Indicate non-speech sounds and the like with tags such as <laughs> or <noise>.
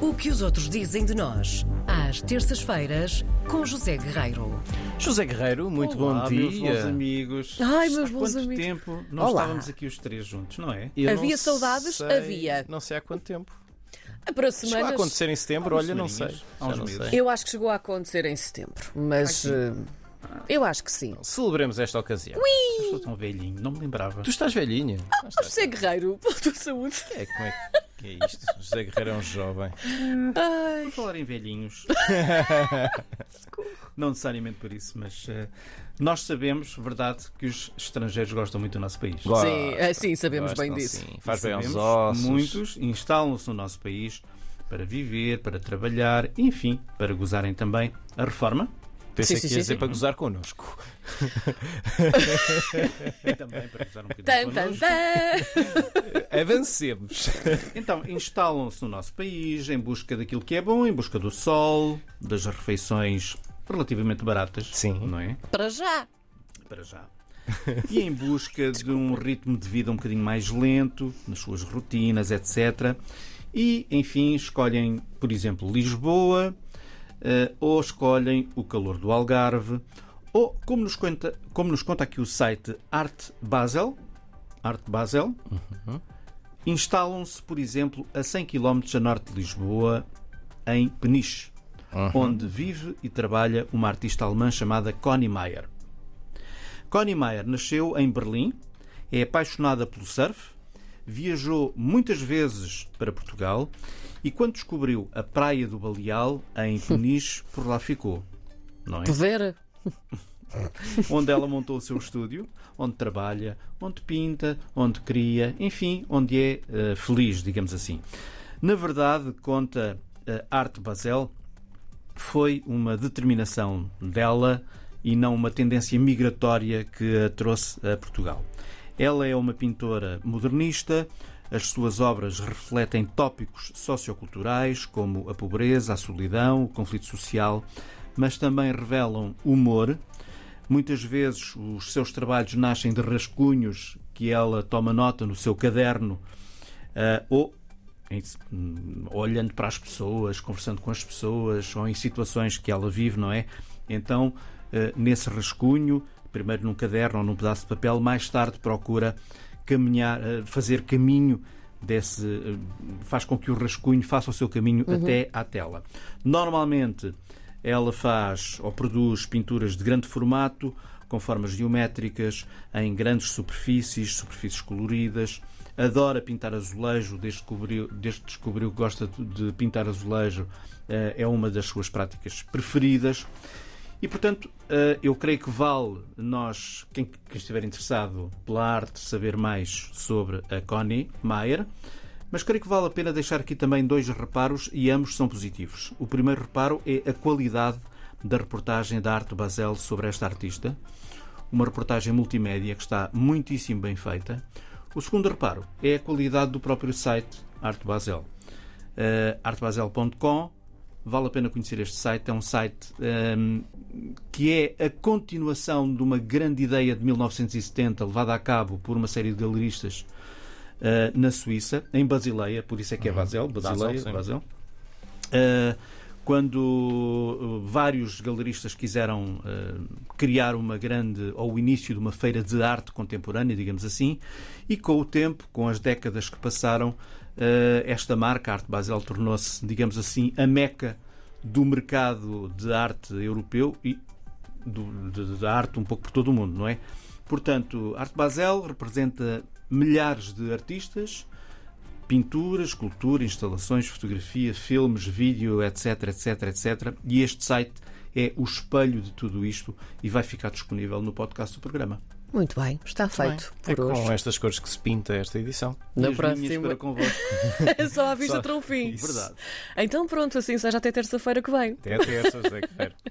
O que os outros dizem de nós, às terças-feiras, com José Guerreiro. José Guerreiro, muito Olá, bom meus dia. bons amigos. Ai, meus Há bons quanto amigos. tempo não Olá. estávamos aqui os três juntos, não é? Eu Havia não saudades? sei- Havia. Não sei há quanto tempo. Para Chegou a semanas. acontecer em setembro, olha, não sei. semaninhas, há Já uns não meses. sei. Eu acho que chegou a acontecer em setembro, mas eh, eu acho que sim. Celebremos esta ocasião. Eu Estou tão velhinho, não me lembrava. Tu estás velhinha. Ah, estás- José Guerreiro, <laughs> pela tua saúde. É, como é que é isto? José Guerreiro é um jovem. Por falar em velhinhos. <laughs> não necessariamente por isso, mas eh, nós sabemos, verdade, que os estrangeiros gostam muito do nosso país. Gosto. Sim, eh, sim, sabemos Gostam, bem disso. sim. Faz bem aos ossos. Muitos instalam-se no nosso país para viver, para trabalhar, enfim, para gozarem também a reforma. Pensei Sim, sim, que ia sim, dizer sim. para gozar connosco. E <laughs> também para gozar um bocadinho Tan, tan. Avancemos. Então, instalam-se no nosso país em busca daquilo que é bom, em busca do sol, das refeições relativamente baratas. Sim. Não é? Para já. Para já. E em busca de um ritmo de vida um bocadinho mais lento, nas suas rotinas, etc. E, enfim, escolhem, por exemplo, Lisboa, eh, ou escolhem o calor do Algarve, ou, como nos conta, como nos conta aqui o site Art Basel, Art Basel, instalam-se, por exemplo, a 100 km a norte de Lisboa, em Peniche, onde vive e trabalha uma artista alemã chamada Connie Meyer. Connie Meyer nasceu em Berlim, é apaixonada pelo surf, viajou muitas vezes para Portugal e quando descobriu a praia do Baleal, em <laughs> Peniche, por lá ficou. Não é? Poder. <laughs> onde ela montou o seu estúdio, onde trabalha, onde pinta, onde cria, enfim, onde é eh, feliz, digamos assim. Na verdade, conta a Arte Basel, foi uma determinação dela e não uma tendência migratória que a trouxe a Portugal. Ela é uma pintora modernista, as suas obras refletem tópicos socioculturais como a pobreza, a solidão, o conflito social, mas também revelam humor. Muitas vezes os seus trabalhos nascem de rascunhos que ela toma nota no seu caderno ah, ou em- hum, olhando para as pessoas, conversando com as pessoas ou em situações que ela vive, não é? Então, eh, nesse rascunho, primeiro num caderno ou num pedaço de papel, mais tarde procura caminhar, eh, fazer caminho desse, faz com que o rascunho faça o seu caminho até à tela. Normalmente, ela faz ou produz pinturas de grande formato, com formas geométricas, em grandes superfícies, superfícies coloridas. Adora pintar azulejo, desde que descobriu, desde que descobriu que gosta de pintar azulejo, eh, é uma das suas práticas preferidas. E, portanto, eh, eu creio que vale nós, quem, quem estiver interessado pela arte, saber mais sobre a Connie Mayer. Mas creio que vale a pena deixar aqui também dois reparos e ambos são positivos. O primeiro reparo é a qualidade da reportagem da Arte Basel sobre esta artista. Uma reportagem multimédia que está muitíssimo bem feita. O segundo reparo é a qualidade do próprio site Arte Basel. Uh, artebasel.com Vale a pena conhecer este site. É um site ehm, que é a continuação de uma grande ideia de 1970 levada a cabo por uma série de galeristas eh, na Suíça, em Basileia, por isso é que é Basel, Basileia, sim. Basel. Eh, quando eh, vários galeristas quiseram eh, criar uma grande, ou o início de uma feira de arte contemporânea, digamos assim, e com o tempo, com as décadas que passaram, esta marca, a Arte Basel, tornou-se, digamos assim, a meca do mercado de arte europeu e do- de- da arte um pouco por todo o mundo, não é? Portanto, Arte Basel representa milhares de artistas, pintura, escultura, instalações, fotografia, filmes, vídeo, etc, etc, etc. E este site é o espelho de tudo isto e vai ficar disponível no podcast do programa. Muito bem, está feito É por hoje. com estas cores que se pinta esta edição. E Na minhas próxima. para convosco. <laughs> Só à vista Só- trouxe fim. Isso. Verdade. Então pronto, assim seja até terça-feira que vem. Até a terça, José Guerreiro. <laughs>